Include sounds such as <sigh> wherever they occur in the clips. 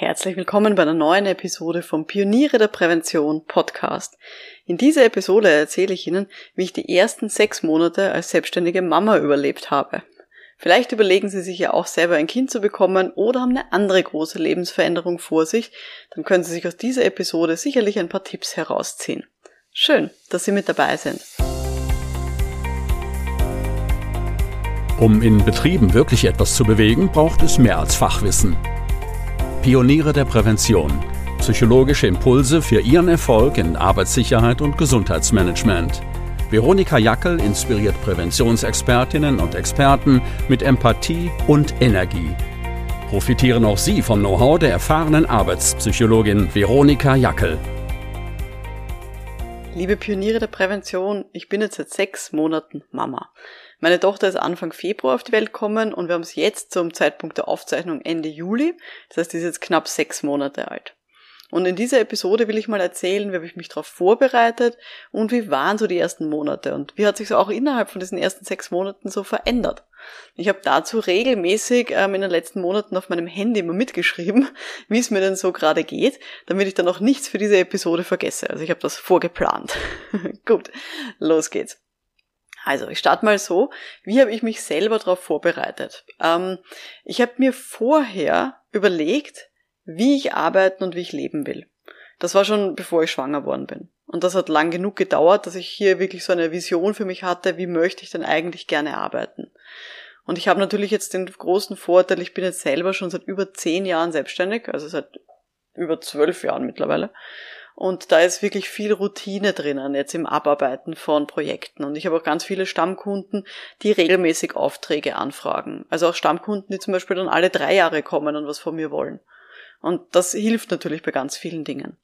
Herzlich willkommen bei einer neuen Episode vom Pioniere der Prävention Podcast. In dieser Episode erzähle ich Ihnen, wie ich die ersten sechs Monate als selbstständige Mama überlebt habe. Vielleicht überlegen Sie sich ja auch selber ein Kind zu bekommen oder haben eine andere große Lebensveränderung vor sich, dann können Sie sich aus dieser Episode sicherlich ein paar Tipps herausziehen. Schön, dass Sie mit dabei sind. Um in Betrieben wirklich etwas zu bewegen, braucht es mehr als Fachwissen. Pioniere der Prävention. Psychologische Impulse für Ihren Erfolg in Arbeitssicherheit und Gesundheitsmanagement. Veronika Jackel inspiriert Präventionsexpertinnen und Experten mit Empathie und Energie. Profitieren auch Sie vom Know-how der erfahrenen Arbeitspsychologin Veronika Jackel. Liebe Pioniere der Prävention, ich bin jetzt seit sechs Monaten Mama. Meine Tochter ist Anfang Februar auf die Welt gekommen und wir haben es jetzt zum Zeitpunkt der Aufzeichnung Ende Juli. Das heißt, sie ist jetzt knapp sechs Monate alt. Und in dieser Episode will ich mal erzählen, wie habe ich mich darauf vorbereitet und wie waren so die ersten Monate und wie hat sich so auch innerhalb von diesen ersten sechs Monaten so verändert. Ich habe dazu regelmäßig ähm, in den letzten Monaten auf meinem Handy immer mitgeschrieben, <laughs> wie es mir denn so gerade geht, damit ich dann auch nichts für diese Episode vergesse. Also ich habe das vorgeplant. <laughs> Gut, los geht's. Also, ich starte mal so. Wie habe ich mich selber darauf vorbereitet? Ähm, ich habe mir vorher überlegt, wie ich arbeiten und wie ich leben will. Das war schon bevor ich schwanger worden bin. Und das hat lang genug gedauert, dass ich hier wirklich so eine Vision für mich hatte, wie möchte ich denn eigentlich gerne arbeiten. Und ich habe natürlich jetzt den großen Vorteil, ich bin jetzt selber schon seit über zehn Jahren selbstständig, also seit über zwölf Jahren mittlerweile. Und da ist wirklich viel Routine drinnen, jetzt im Abarbeiten von Projekten. Und ich habe auch ganz viele Stammkunden, die regelmäßig Aufträge anfragen. Also auch Stammkunden, die zum Beispiel dann alle drei Jahre kommen und was von mir wollen. Und das hilft natürlich bei ganz vielen Dingen.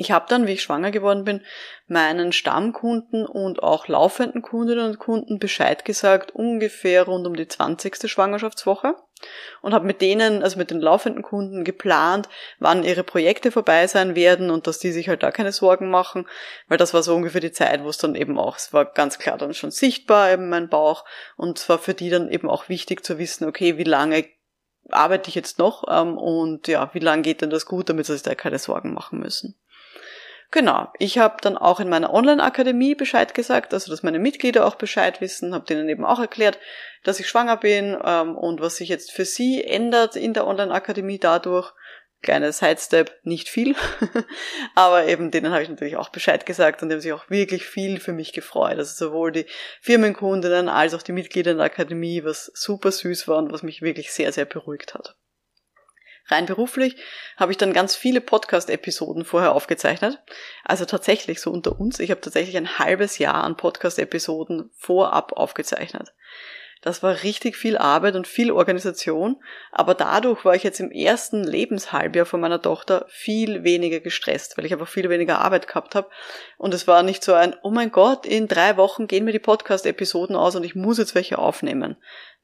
Ich habe dann, wie ich schwanger geworden bin, meinen Stammkunden und auch laufenden Kundinnen und Kunden Bescheid gesagt, ungefähr rund um die 20. Schwangerschaftswoche und habe mit denen, also mit den laufenden Kunden geplant, wann ihre Projekte vorbei sein werden und dass die sich halt da keine Sorgen machen, weil das war so ungefähr die Zeit, wo es dann eben auch, es war ganz klar dann schon sichtbar eben mein Bauch und es war für die dann eben auch wichtig zu wissen, okay, wie lange arbeite ich jetzt noch ähm, und ja, wie lange geht denn das gut, damit sie sich da keine Sorgen machen müssen. Genau, ich habe dann auch in meiner Online-Akademie Bescheid gesagt, also dass meine Mitglieder auch Bescheid wissen, habe denen eben auch erklärt, dass ich schwanger bin ähm, und was sich jetzt für sie ändert in der Online-Akademie dadurch. Kleiner Sidestep, nicht viel, <laughs> aber eben denen habe ich natürlich auch Bescheid gesagt und die haben sich auch wirklich viel für mich gefreut. Also sowohl die Firmenkundinnen als auch die Mitglieder in der Akademie, was super süß war und was mich wirklich sehr, sehr beruhigt hat. Rein beruflich habe ich dann ganz viele Podcast-Episoden vorher aufgezeichnet. Also tatsächlich so unter uns. Ich habe tatsächlich ein halbes Jahr an Podcast-Episoden vorab aufgezeichnet. Das war richtig viel Arbeit und viel Organisation, aber dadurch war ich jetzt im ersten Lebenshalbjahr von meiner Tochter viel weniger gestresst, weil ich einfach viel weniger Arbeit gehabt habe. Und es war nicht so ein, oh mein Gott, in drei Wochen gehen mir die Podcast-Episoden aus und ich muss jetzt welche aufnehmen.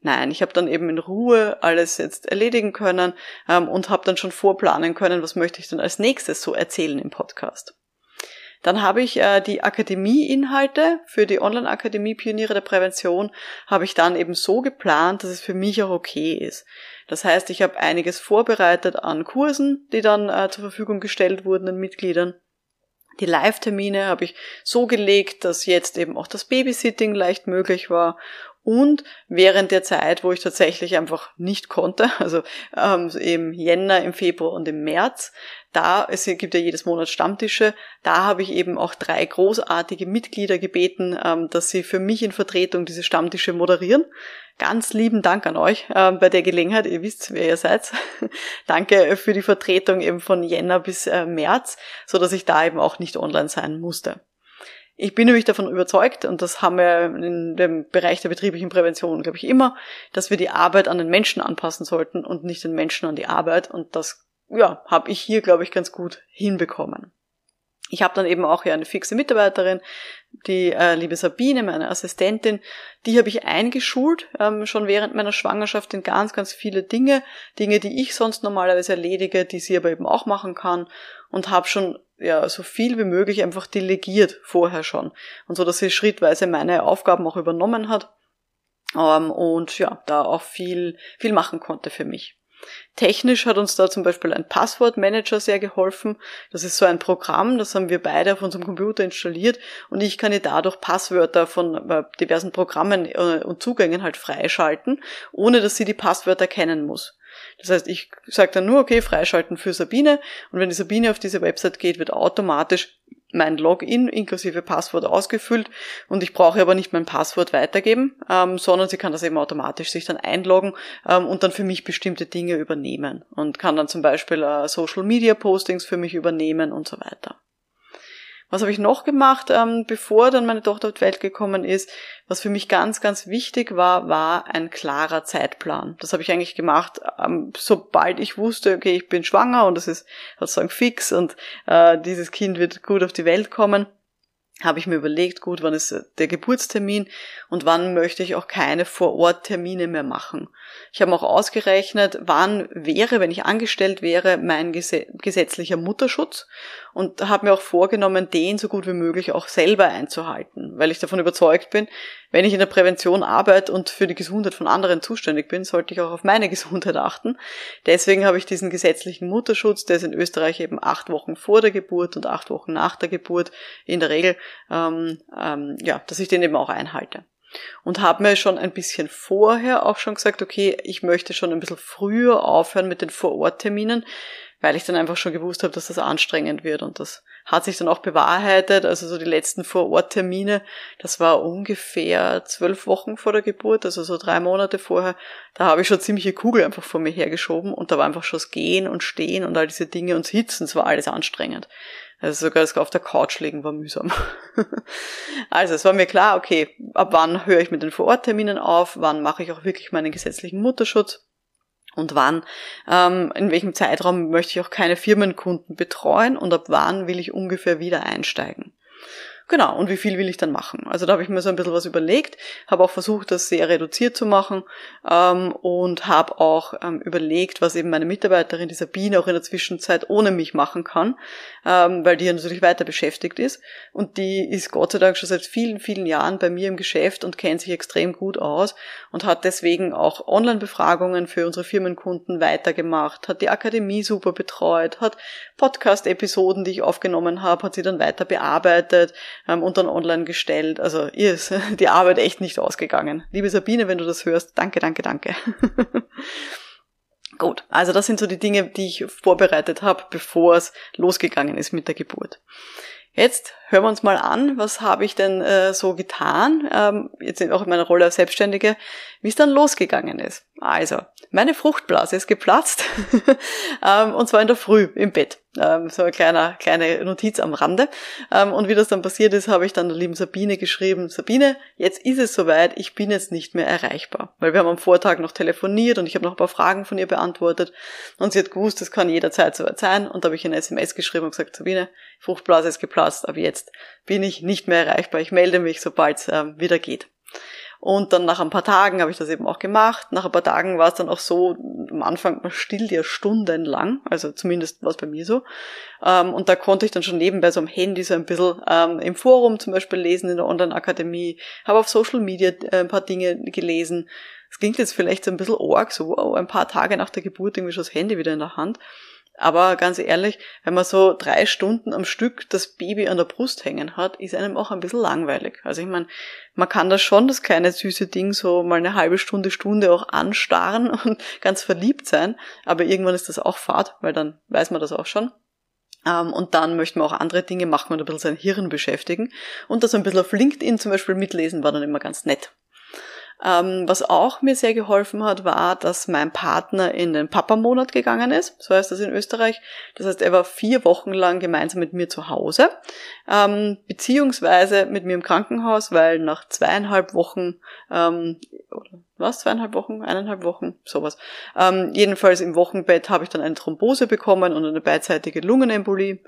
Nein, ich habe dann eben in Ruhe alles jetzt erledigen können ähm, und habe dann schon vorplanen können, was möchte ich denn als nächstes so erzählen im Podcast. Dann habe ich äh, die Akademieinhalte für die Online-Akademie Pioniere der Prävention, habe ich dann eben so geplant, dass es für mich auch okay ist. Das heißt, ich habe einiges vorbereitet an Kursen, die dann äh, zur Verfügung gestellt wurden den Mitgliedern. Die Live-Termine habe ich so gelegt, dass jetzt eben auch das Babysitting leicht möglich war und während der Zeit, wo ich tatsächlich einfach nicht konnte, <laughs> also ähm, im Jänner, im Februar und im März, da, es gibt ja jedes Monat Stammtische, da habe ich eben auch drei großartige Mitglieder gebeten, ähm, dass sie für mich in Vertretung diese Stammtische moderieren. Ganz lieben Dank an euch äh, bei der Gelegenheit, ihr wisst, wer ihr seid. <laughs> Danke für die Vertretung eben von Jänner bis äh, März, so dass ich da eben auch nicht online sein musste. Ich bin nämlich davon überzeugt, und das haben wir in dem Bereich der betrieblichen Prävention, glaube ich, immer, dass wir die Arbeit an den Menschen anpassen sollten und nicht den Menschen an die Arbeit. Und das, ja, habe ich hier, glaube ich, ganz gut hinbekommen. Ich habe dann eben auch hier eine fixe Mitarbeiterin, die äh, liebe Sabine, meine Assistentin, die habe ich eingeschult, ähm, schon während meiner Schwangerschaft in ganz, ganz viele Dinge, Dinge, die ich sonst normalerweise erledige, die sie aber eben auch machen kann und habe schon ja so viel wie möglich einfach delegiert vorher schon und so, dass sie schrittweise meine Aufgaben auch übernommen hat ähm, und ja da auch viel viel machen konnte für mich. Technisch hat uns da zum Beispiel ein Passwortmanager sehr geholfen. Das ist so ein Programm, das haben wir beide auf unserem Computer installiert und ich kann ihr dadurch Passwörter von äh, diversen Programmen äh, und Zugängen halt freischalten, ohne dass sie die Passwörter kennen muss. Das heißt, ich sage dann nur, okay, freischalten für Sabine. Und wenn die Sabine auf diese Website geht, wird automatisch mein Login inklusive Passwort ausgefüllt. Und ich brauche aber nicht mein Passwort weitergeben, ähm, sondern sie kann das eben automatisch sich dann einloggen ähm, und dann für mich bestimmte Dinge übernehmen. Und kann dann zum Beispiel äh, Social Media Postings für mich übernehmen und so weiter. Was habe ich noch gemacht, ähm, bevor dann meine Tochter auf die Welt gekommen ist? Was für mich ganz, ganz wichtig war, war ein klarer Zeitplan. Das habe ich eigentlich gemacht, ähm, sobald ich wusste, okay, ich bin schwanger und das ist sozusagen fix und äh, dieses Kind wird gut auf die Welt kommen habe ich mir überlegt, gut, wann ist der Geburtstermin und wann möchte ich auch keine Vor-Ort-Termine mehr machen. Ich habe auch ausgerechnet, wann wäre, wenn ich angestellt wäre, mein gesetzlicher Mutterschutz und habe mir auch vorgenommen, den so gut wie möglich auch selber einzuhalten, weil ich davon überzeugt bin, wenn ich in der Prävention arbeite und für die Gesundheit von anderen zuständig bin, sollte ich auch auf meine <laughs> Gesundheit achten. Deswegen habe ich diesen gesetzlichen Mutterschutz, der ist in Österreich eben acht Wochen vor der Geburt und acht Wochen nach der Geburt in der Regel, ähm, ähm, ja, dass ich den eben auch einhalte und habe mir schon ein bisschen vorher auch schon gesagt, okay, ich möchte schon ein bisschen früher aufhören mit den Vorortterminen, weil ich dann einfach schon gewusst habe, dass das anstrengend wird und das hat sich dann auch bewahrheitet. Also so die letzten Vororttermine, das war ungefähr zwölf Wochen vor der Geburt, also so drei Monate vorher. Da habe ich schon ziemliche Kugel einfach vor mir hergeschoben und da war einfach schon das Gehen und Stehen und all diese Dinge und Sitzen, es war alles anstrengend. Also sogar das auf der Couch liegen war mühsam. <laughs> also es war mir klar, okay, ab wann höre ich mit den Vorortterminen auf, wann mache ich auch wirklich meinen gesetzlichen Mutterschutz und wann, ähm, in welchem Zeitraum möchte ich auch keine Firmenkunden betreuen und ab wann will ich ungefähr wieder einsteigen. Genau, und wie viel will ich dann machen? Also da habe ich mir so ein bisschen was überlegt, habe auch versucht, das sehr reduziert zu machen ähm, und habe auch ähm, überlegt, was eben meine Mitarbeiterin, die Sabine, auch in der Zwischenzeit ohne mich machen kann, ähm, weil die ja natürlich weiter beschäftigt ist. Und die ist Gott sei Dank schon seit vielen, vielen Jahren bei mir im Geschäft und kennt sich extrem gut aus und hat deswegen auch Online-Befragungen für unsere Firmenkunden weitergemacht, hat die Akademie super betreut, hat Podcast-Episoden, die ich aufgenommen habe, hat sie dann weiter bearbeitet ähm, und dann online gestellt. Also ihr ist <laughs> die Arbeit echt nicht ausgegangen. Liebe Sabine, wenn du das hörst, danke, danke, danke. <laughs> Gut, also das sind so die Dinge, die ich vorbereitet habe, bevor es losgegangen ist mit der Geburt. Jetzt hören wir uns mal an, was habe ich denn äh, so getan, ähm, jetzt auch in meiner Rolle als Selbstständige, wie es dann losgegangen ist. Also, meine Fruchtblase ist geplatzt, <laughs> ähm, und zwar in der Früh im Bett. Ähm, so eine kleine, kleine Notiz am Rande. Ähm, und wie das dann passiert ist, habe ich dann der lieben Sabine geschrieben, Sabine, jetzt ist es soweit, ich bin jetzt nicht mehr erreichbar. Weil wir haben am Vortag noch telefoniert und ich habe noch ein paar Fragen von ihr beantwortet. Und sie hat gewusst, das kann jederzeit soweit sein. Und da habe ich eine SMS geschrieben und gesagt, Sabine, Fruchtblase ist geplatzt, aber jetzt bin ich nicht mehr erreichbar. Ich melde mich, sobald es ähm, wieder geht. Und dann nach ein paar Tagen habe ich das eben auch gemacht. Nach ein paar Tagen war es dann auch so, am Anfang man stillt ja stundenlang, also zumindest war es bei mir so. Ähm, und da konnte ich dann schon nebenbei so am Handy so ein bisschen ähm, im Forum zum Beispiel lesen in der Online-Akademie, habe auf Social Media äh, ein paar Dinge gelesen. Es klingt jetzt vielleicht so ein bisschen arg, so wow, ein paar Tage nach der Geburt irgendwie schon das Handy wieder in der Hand. Aber ganz ehrlich, wenn man so drei Stunden am Stück das Baby an der Brust hängen hat, ist einem auch ein bisschen langweilig. Also ich meine, man kann das schon, das kleine süße Ding, so mal eine halbe Stunde, Stunde auch anstarren <laughs> und ganz verliebt sein. Aber irgendwann ist das auch Fahrt, weil dann weiß man das auch schon. Ähm, und dann möchte man auch andere Dinge machen und ein bisschen sein Hirn beschäftigen. Und das ein bisschen auf LinkedIn zum Beispiel mitlesen war dann immer ganz nett. Ähm, was auch mir sehr geholfen hat, war, dass mein Partner in den Papa-Monat gegangen ist. So heißt das in Österreich. Das heißt, er war vier Wochen lang gemeinsam mit mir zu Hause, ähm, beziehungsweise mit mir im Krankenhaus, weil nach zweieinhalb Wochen, ähm, oder was, zweieinhalb Wochen, eineinhalb Wochen, sowas. Ähm, jedenfalls im Wochenbett habe ich dann eine Thrombose bekommen und eine beidseitige Lungenembolie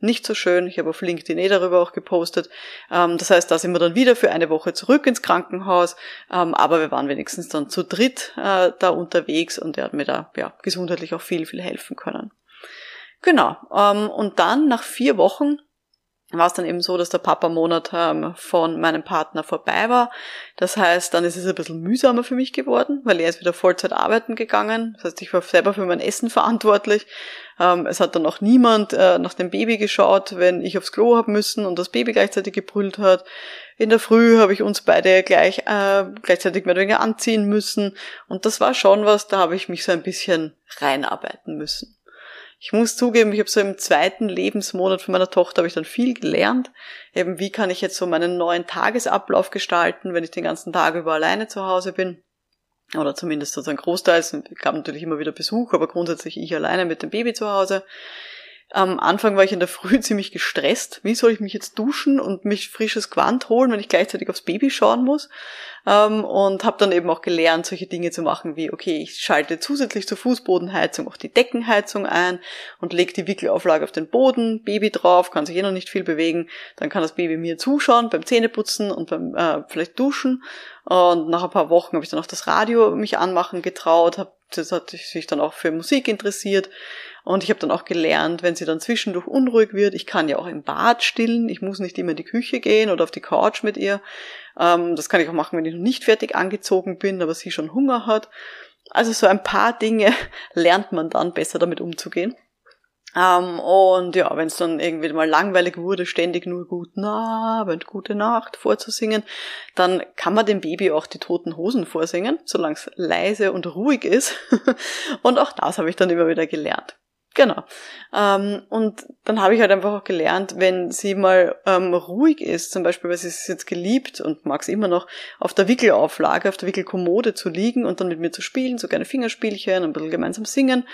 nicht so schön. Ich habe auf LinkedIn eh darüber auch gepostet. Ähm, das heißt, da sind wir dann wieder für eine Woche zurück ins Krankenhaus. Ähm, aber wir waren wenigstens dann zu dritt äh, da unterwegs und er hat mir da ja, gesundheitlich auch viel, viel helfen können. Genau. Ähm, und dann nach vier Wochen war es dann eben so, dass der Papa-Monat ähm, von meinem Partner vorbei war. Das heißt, dann ist es ein bisschen mühsamer für mich geworden, weil er ist wieder Vollzeit arbeiten gegangen. Das heißt, ich war selber für mein Essen verantwortlich. Ähm, es hat dann auch niemand äh, nach dem Baby geschaut, wenn ich aufs Klo habe müssen und das Baby gleichzeitig gebrüllt hat. In der Früh habe ich uns beide gleich äh, gleichzeitig mehr oder weniger anziehen müssen. Und das war schon was, da habe ich mich so ein bisschen reinarbeiten müssen. Ich muss zugeben, ich habe so im zweiten Lebensmonat von meiner Tochter habe ich dann viel gelernt. Eben, wie kann ich jetzt so meinen neuen Tagesablauf gestalten, wenn ich den ganzen Tag über alleine zu Hause bin. Oder zumindest sozusagen großteils. Es gab natürlich immer wieder Besuch, aber grundsätzlich ich alleine mit dem Baby zu Hause. Am Anfang war ich in der Früh <laughs> ziemlich gestresst. Wie soll ich mich jetzt duschen und mich frisches Quant holen, wenn ich gleichzeitig aufs Baby schauen muss? Ähm, und habe dann eben auch gelernt, solche Dinge zu machen wie, okay, ich schalte zusätzlich zur Fußbodenheizung auch die Deckenheizung ein und lege die Wickelauflage auf den Boden, Baby drauf, kann sich eh noch nicht viel bewegen. Dann kann das Baby mir zuschauen beim Zähneputzen und beim äh, vielleicht Duschen. Und nach ein paar Wochen habe ich dann auch das Radio mich anmachen getraut, hab, das hat sich dann auch für Musik interessiert und ich habe dann auch gelernt, wenn sie dann zwischendurch unruhig wird, ich kann ja auch im Bad stillen, ich muss nicht immer in die Küche gehen oder auf die Couch mit ihr. Ähm, das kann ich auch machen, wenn ich noch nicht fertig angezogen bin, aber sie schon Hunger hat. Also so ein paar Dinge <laughs> lernt man dann besser damit umzugehen. Ähm, und ja, wenn es dann irgendwie mal langweilig wurde, ständig nur Guten Abend, Gute Nacht vorzusingen, dann kann man dem Baby auch die toten Hosen vorsingen, solange es leise und ruhig ist. <laughs> und auch das habe ich dann immer wieder gelernt. Genau. Ähm, und dann habe ich halt einfach auch gelernt, wenn sie mal ähm, ruhig ist, zum Beispiel, weil sie es jetzt geliebt und mag es immer noch, auf der Wickelauflage, auf der Wickelkommode zu liegen und dann mit mir zu spielen, so kleine Fingerspielchen, ein bisschen gemeinsam singen,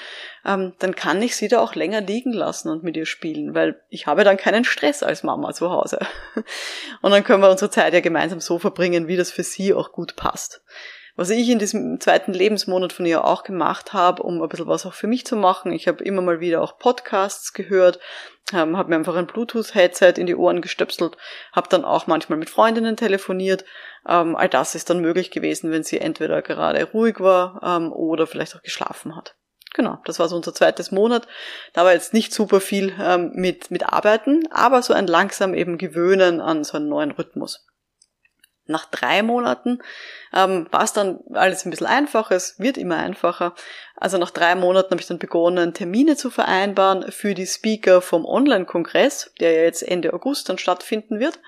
ähm, dann kann ich sie da auch länger liegen lassen und mit ihr spielen, weil ich habe dann keinen Stress als Mama zu Hause. <laughs> und dann können wir unsere Zeit ja gemeinsam so verbringen, wie das für sie auch gut passt. Was ich in diesem zweiten Lebensmonat von ihr auch gemacht habe, um ein bisschen was auch für mich zu machen. Ich habe immer mal wieder auch Podcasts gehört, ähm, habe mir einfach ein Bluetooth-Headset in die Ohren gestöpselt, habe dann auch manchmal mit Freundinnen telefoniert. Ähm, all das ist dann möglich gewesen, wenn sie entweder gerade ruhig war ähm, oder vielleicht auch geschlafen hat. Genau, das war so unser zweites Monat. Da war jetzt nicht super viel ähm, mit, mit Arbeiten, aber so ein langsam eben Gewöhnen an so einen neuen Rhythmus. Nach drei Monaten ähm, war es dann alles ein bisschen einfacher, es wird immer einfacher. Also nach drei Monaten habe ich dann begonnen, Termine zu vereinbaren für die Speaker vom Online-Kongress, der ja jetzt Ende August dann stattfinden wird.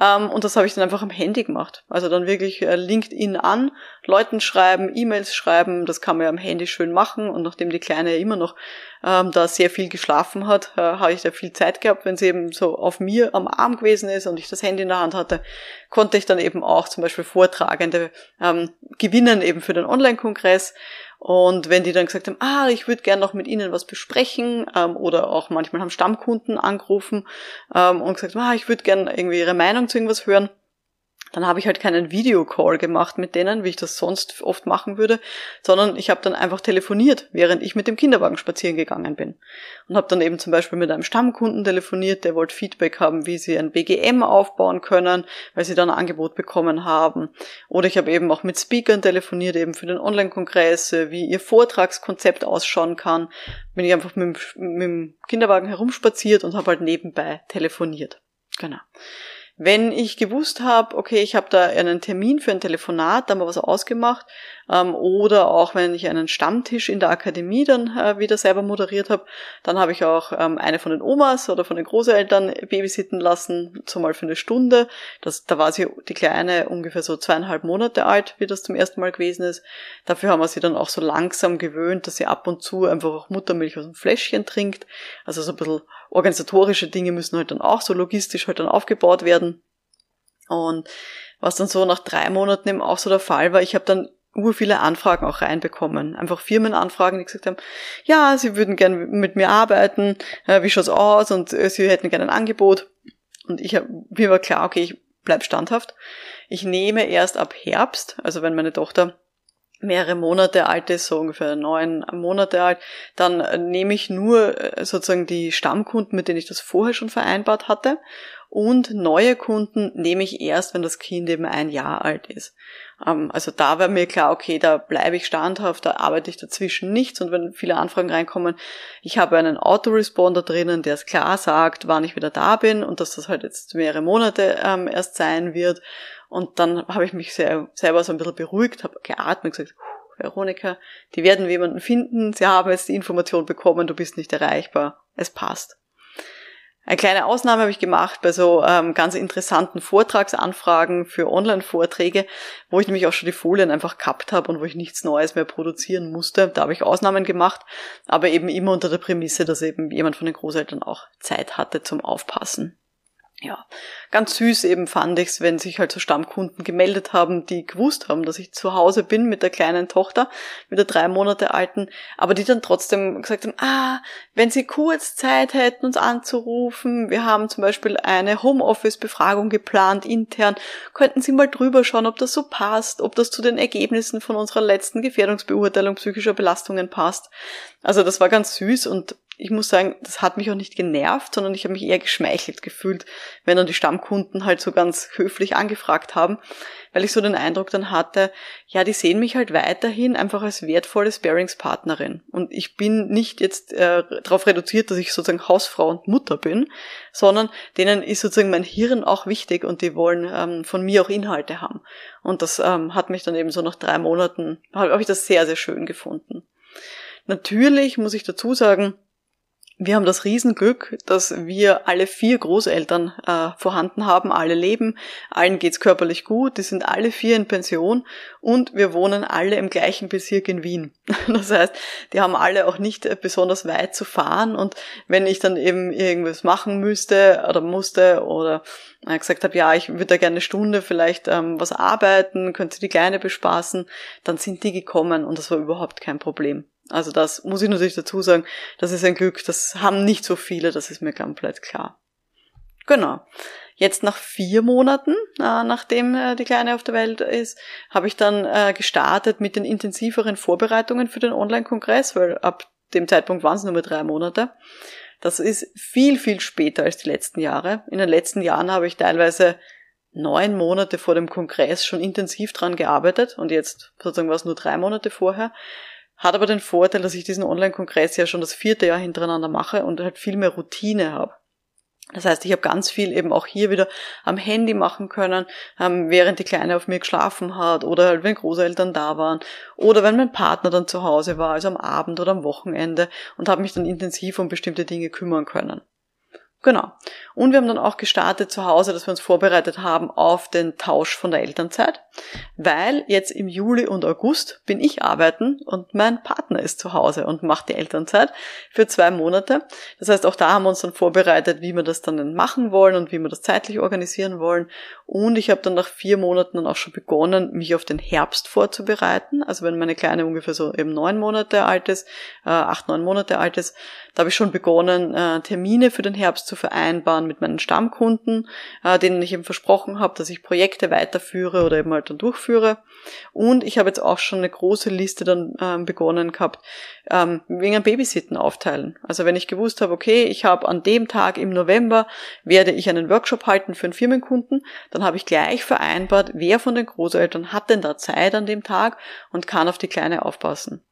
Ähm, und das habe ich dann einfach am Handy gemacht. Also dann wirklich äh, LinkedIn an, Leuten schreiben, E-Mails schreiben, das kann man ja am Handy schön machen. Und nachdem die Kleine immer noch ähm, da sehr viel geschlafen hat, äh, habe ich da viel Zeit gehabt, wenn sie eben so auf mir am Arm gewesen ist und ich das Handy in der Hand hatte, konnte ich dann eben auch zum Beispiel Vortragende ähm, gewinnen eben für den Online-Kongress. Und wenn die dann gesagt haben, ah, ich würde gern noch mit Ihnen was besprechen, ähm, oder auch manchmal haben Stammkunden angerufen ähm, und gesagt, ah, ich würde gern irgendwie Ihre Meinung zu irgendwas hören, dann habe ich halt keinen Videocall gemacht mit denen, wie ich das sonst oft machen würde, sondern ich habe dann einfach telefoniert, während ich mit dem Kinderwagen spazieren gegangen bin. Und habe dann eben zum Beispiel mit einem Stammkunden telefoniert, der wollte Feedback haben, wie sie ein BGM aufbauen können, weil sie dann ein Angebot bekommen haben. Oder ich habe eben auch mit Speakern telefoniert, eben für den Online-Kongress, wie ihr Vortragskonzept ausschauen kann. Bin ich einfach mit, mit dem Kinderwagen herumspaziert und habe halt nebenbei telefoniert. Genau. Wenn ich gewusst habe, okay, ich habe da einen Termin für ein Telefonat, da haben wir was ausgemacht, ähm, oder auch wenn ich einen Stammtisch in der Akademie dann äh, wieder selber moderiert habe, dann habe ich auch ähm, eine von den Omas oder von den Großeltern babysitten lassen, zumal für eine Stunde. Das, da war sie die Kleine ungefähr so zweieinhalb Monate alt, wie das zum ersten Mal gewesen ist. Dafür haben wir sie dann auch so langsam gewöhnt, dass sie ab und zu einfach auch Muttermilch aus dem Fläschchen trinkt. Also so ein bisschen organisatorische Dinge müssen halt dann auch so logistisch halt dann aufgebaut werden. Und was dann so nach drei Monaten eben auch so der Fall war, ich habe dann ur viele Anfragen auch reinbekommen. Einfach Firmenanfragen, die gesagt haben, ja, sie würden gerne mit mir arbeiten, äh, wie schaut's aus und äh, sie hätten gerne ein Angebot. Und ich hab, mir war klar, okay, ich bleib standhaft. Ich nehme erst ab Herbst, also wenn meine Tochter mehrere Monate alt ist, so ungefähr neun Monate alt, dann nehme ich nur äh, sozusagen die Stammkunden, mit denen ich das vorher schon vereinbart hatte und neue Kunden nehme ich erst, wenn das Kind eben ein Jahr alt ist. Ähm, also da war mir klar, okay, da bleibe ich standhaft, da arbeite ich dazwischen nichts und wenn viele Anfragen reinkommen, ich habe einen Autoresponder drinnen, der es klar sagt, wann ich wieder da bin und dass das halt jetzt mehrere Monate ähm, erst sein wird. Und dann habe ich mich sehr, selber so ein bisschen beruhigt, habe geatmet und gesagt, Veronika, die werden jemanden finden, sie haben jetzt die Information bekommen, du bist nicht erreichbar, es passt. Eine kleine Ausnahme habe ich gemacht bei so ähm, ganz interessanten Vortragsanfragen für Online-Vorträge, wo ich nämlich auch schon die Folien einfach gehabt habe und wo ich nichts Neues mehr produzieren musste. Da habe ich Ausnahmen gemacht, aber eben immer unter der Prämisse, dass eben jemand von den Großeltern auch Zeit hatte zum Aufpassen ja, ganz süß eben fand ich's, wenn sich halt so Stammkunden gemeldet haben, die gewusst haben, dass ich zu Hause bin mit der kleinen Tochter, mit der drei Monate alten, aber die dann trotzdem gesagt haben, ah, wenn Sie kurz Zeit hätten, uns anzurufen, wir haben zum Beispiel eine Homeoffice-Befragung geplant intern, könnten Sie mal drüber schauen, ob das so passt, ob das zu den Ergebnissen von unserer letzten Gefährdungsbeurteilung psychischer Belastungen passt. Also das war ganz süß und ich muss sagen, das hat mich auch nicht genervt, sondern ich habe mich eher geschmeichelt gefühlt, wenn dann die Stammkunden halt so ganz höflich angefragt haben, weil ich so den Eindruck dann hatte, ja, die sehen mich halt weiterhin einfach als wertvolle Sparingspartnerin. Und ich bin nicht jetzt äh, darauf reduziert, dass ich sozusagen Hausfrau und Mutter bin, sondern denen ist sozusagen mein Hirn auch wichtig und die wollen ähm, von mir auch Inhalte haben. Und das ähm, hat mich dann eben so nach drei Monaten, habe hab ich das sehr, sehr schön gefunden. Natürlich muss ich dazu sagen, wir haben das Riesenglück, dass wir alle vier Großeltern äh, vorhanden haben, alle leben, allen geht's körperlich gut, die sind alle vier in Pension und wir wohnen alle im gleichen Bezirk in Wien. <laughs> Das heißt, die haben alle auch nicht äh, besonders weit zu fahren und wenn ich dann eben irgendwas machen müsste oder musste oder äh, gesagt habe, ja, ich würde da gerne eine Stunde vielleicht ähm, was arbeiten, könnte die Kleine bespaßen, dann sind die gekommen und das war überhaupt kein Problem. Also das muss ich natürlich dazu sagen, das ist ein Glück, das haben nicht so viele, das ist mir komplett klar. Genau. Jetzt nach vier Monaten, äh, nachdem äh, die Kleine auf der Welt ist, habe ich dann äh, gestartet mit den intensiveren Vorbereitungen für den Online-Kongress, weil ab dem Zeitpunkt waren es nur mehr drei Monate. Das ist viel, viel später als die letzten Jahre. In den letzten Jahren habe ich teilweise neun Monate vor dem Kongress schon intensiv dran gearbeitet und jetzt sozusagen war es nur drei Monate vorher. Hat aber den Vorteil, dass ich diesen Online-Kongress ja schon das vierte Jahr hintereinander mache und halt viel mehr Routine habe. Das heißt, ich habe ganz viel eben auch hier wieder am Handy machen können, ähm, während die Kleine auf mir geschlafen hat oder halt wenn Großeltern da waren oder wenn mein Partner dann zu Hause war, also am Abend oder am Wochenende und habe mich dann intensiv um bestimmte Dinge kümmern können. Genau. Und wir haben dann auch gestartet zu Hause, dass wir uns vorbereitet haben auf den Tausch von der Elternzeit, weil jetzt im Juli und August bin ich arbeiten und mein Partner ist zu Hause und macht die Elternzeit für zwei Monate. Das heißt, auch da haben wir uns dann vorbereitet, wie wir das dann machen wollen und wie wir das zeitlich organisieren wollen. Und ich habe dann nach vier Monaten dann auch schon begonnen, mich auf den Herbst vorzubereiten. Also wenn meine Kleine ungefähr so eben neun Monate alt ist, äh, acht, neun Monate alt ist, da habe ich schon begonnen, äh, Termine für den Herbst zu vereinbaren mit meinen Stammkunden, äh, denen ich eben versprochen habe, dass ich Projekte weiterführe oder eben halt dann durchführe. Und ich habe jetzt auch schon eine große Liste dann ähm, begonnen gehabt, ähm, wegen einem Babysitten aufteilen. Also wenn ich gewusst habe, okay, ich habe an dem Tag im November werde ich einen Workshop halten für einen Firmenkunden, dann habe ich gleich vereinbart, wer von den Großeltern hat denn da Zeit an dem Tag und kann auf die Kleine aufpassen.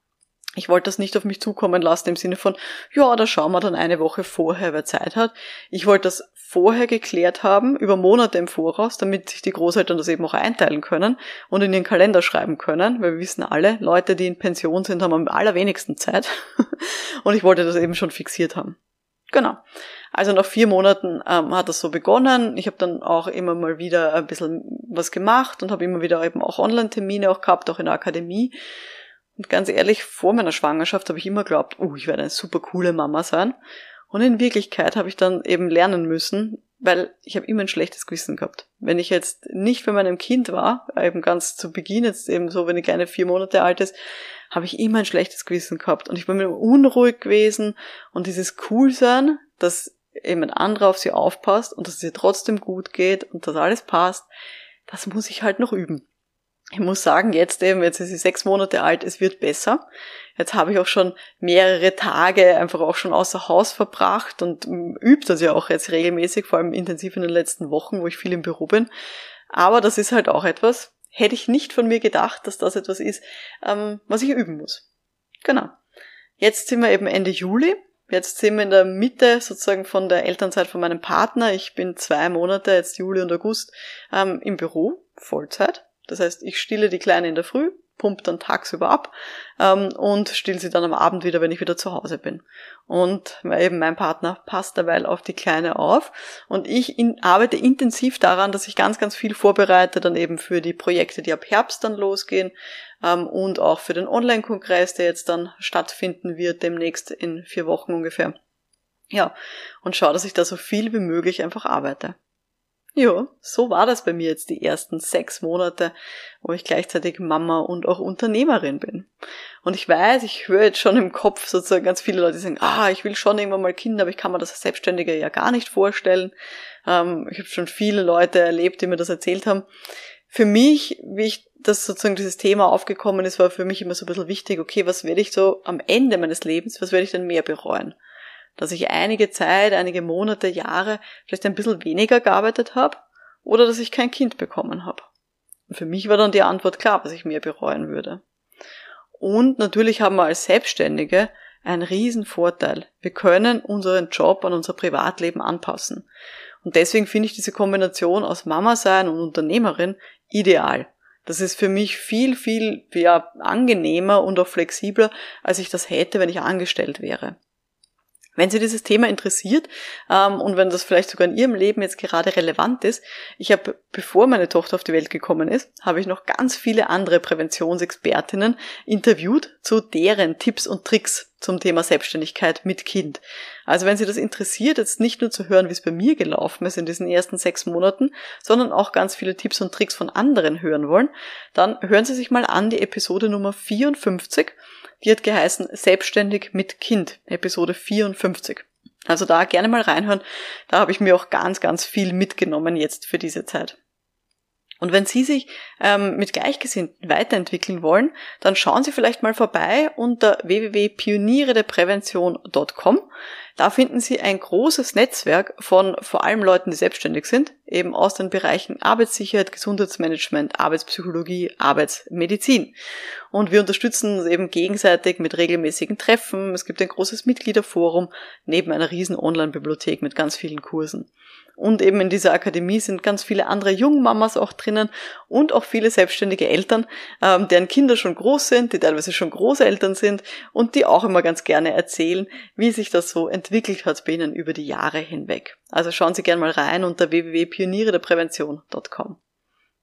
Ich wollte das nicht auf mich zukommen lassen im Sinne von, ja, da schauen wir dann eine Woche vorher, wer Zeit hat. Ich wollte das vorher geklärt haben, über Monate im Voraus, damit sich die Großeltern das eben auch einteilen können und in ihren Kalender schreiben können, weil wir wissen alle, Leute, die in Pension sind, haben am allerwenigsten Zeit. <laughs> und ich wollte das eben schon fixiert haben. Genau. Also nach vier Monaten ähm, hat das so begonnen. Ich habe dann auch immer mal wieder ein bisschen was gemacht und habe immer wieder eben auch Online-Termine auch gehabt, auch in der Akademie. Und ganz ehrlich, vor meiner Schwangerschaft habe ich immer geglaubt, oh, ich werde eine super coole Mama sein. Und in Wirklichkeit habe ich dann eben lernen müssen, weil ich habe immer ein schlechtes Gewissen gehabt. Wenn ich jetzt nicht bei meinem Kind war, eben ganz zu Beginn, jetzt eben so, wenn die kleine vier Monate alt ist, habe ich immer ein schlechtes Gewissen gehabt. Und ich bin mir unruhig gewesen und dieses Coolsein, dass eben ein anderer auf sie aufpasst und dass es ihr trotzdem gut geht und dass alles passt, das muss ich halt noch üben. Ich muss sagen, jetzt eben, jetzt ist sie sechs Monate alt, es wird besser. Jetzt habe ich auch schon mehrere Tage einfach auch schon außer Haus verbracht und übt das ja auch jetzt regelmäßig, vor allem intensiv in den letzten Wochen, wo ich viel im Büro bin. Aber das ist halt auch etwas, hätte ich nicht von mir gedacht, dass das etwas ist, ähm, was ich üben muss. Genau. Jetzt sind wir eben Ende Juli. Jetzt sind wir in der Mitte sozusagen von der Elternzeit von meinem Partner. Ich bin zwei Monate, jetzt Juli und August, ähm, im Büro, Vollzeit. Das heißt, ich stille die Kleine in der Früh, pumpt dann tagsüber ab ähm, und still sie dann am Abend wieder, wenn ich wieder zu Hause bin. Und eben mein Partner passt derweil auf die Kleine auf und ich in, arbeite intensiv daran, dass ich ganz, ganz viel vorbereite, dann eben für die Projekte, die ab Herbst dann losgehen ähm, und auch für den Online-Kongress, der jetzt dann stattfinden wird, demnächst in vier Wochen ungefähr. Ja, und schaue, dass ich da so viel wie möglich einfach arbeite. Ja, so war das bei mir jetzt die ersten sechs Monate, wo ich gleichzeitig Mama und auch Unternehmerin bin. Und ich weiß, ich höre jetzt schon im Kopf sozusagen ganz viele Leute sagen, ah, ich will schon irgendwann mal Kinder, aber ich kann mir das als Selbstständige ja gar nicht vorstellen. Ähm, ich habe schon viele Leute erlebt, die mir das erzählt haben. Für mich, wie ich das sozusagen dieses Thema aufgekommen ist, war für mich immer so ein bisschen wichtig, okay, was werde ich so am Ende meines Lebens, was werde ich denn mehr bereuen? Dass ich einige Zeit, einige Monate, Jahre vielleicht ein bisschen weniger gearbeitet habe oder dass ich kein Kind bekommen habe. Und für mich war dann die Antwort klar, was ich mehr bereuen würde. Und natürlich haben wir als Selbstständige einen riesen Vorteil. Wir können unseren Job an unser Privatleben anpassen. Und deswegen finde ich diese Kombination aus Mama sein und Unternehmerin ideal. Das ist für mich viel, viel ja, angenehmer und auch flexibler, als ich das hätte, wenn ich angestellt wäre. Wenn Sie dieses Thema interessiert ähm, und wenn das vielleicht sogar in Ihrem Leben jetzt gerade relevant ist, ich habe, bevor meine Tochter auf die Welt gekommen ist, habe ich noch ganz viele andere Präventionsexpertinnen interviewt zu deren Tipps und Tricks zum Thema Selbstständigkeit mit Kind. Also wenn Sie das interessiert, jetzt nicht nur zu hören, wie es bei mir gelaufen ist in diesen ersten sechs Monaten, sondern auch ganz viele Tipps und Tricks von anderen hören wollen, dann hören Sie sich mal an die Episode Nummer 54 die hat geheißen Selbstständig mit Kind, Episode 54. Also da gerne mal reinhören. Da habe ich mir auch ganz, ganz viel mitgenommen jetzt für diese Zeit. Und wenn Sie sich ähm, mit Gleichgesinnten weiterentwickeln wollen, dann schauen Sie vielleicht mal vorbei unter www.pionierederprävention.com. Da finden Sie ein großes Netzwerk von vor allem Leuten, die selbstständig sind, eben aus den Bereichen Arbeitssicherheit, Gesundheitsmanagement, Arbeitspsychologie, Arbeitsmedizin. Und wir unterstützen uns eben gegenseitig mit regelmäßigen Treffen. Es gibt ein großes Mitgliederforum neben einer riesen Online-Bibliothek mit ganz vielen Kursen. Und eben in dieser Akademie sind ganz viele andere Jungmamas auch drinnen und auch viele selbstständige Eltern, ähm, deren Kinder schon groß sind, die teilweise schon Großeltern sind und die auch immer ganz gerne erzählen, wie sich das so entwickelt hat bei ihnen über die Jahre hinweg. Also schauen Sie gerne mal rein unter www.pionierederprävention.com.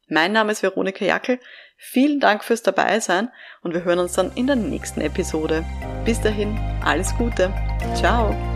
Mein Name ist Veronika Jackel. Vielen Dank fürs Dabeisein und wir hören uns dann in der nächsten Episode. Bis dahin, alles Gute. Ciao.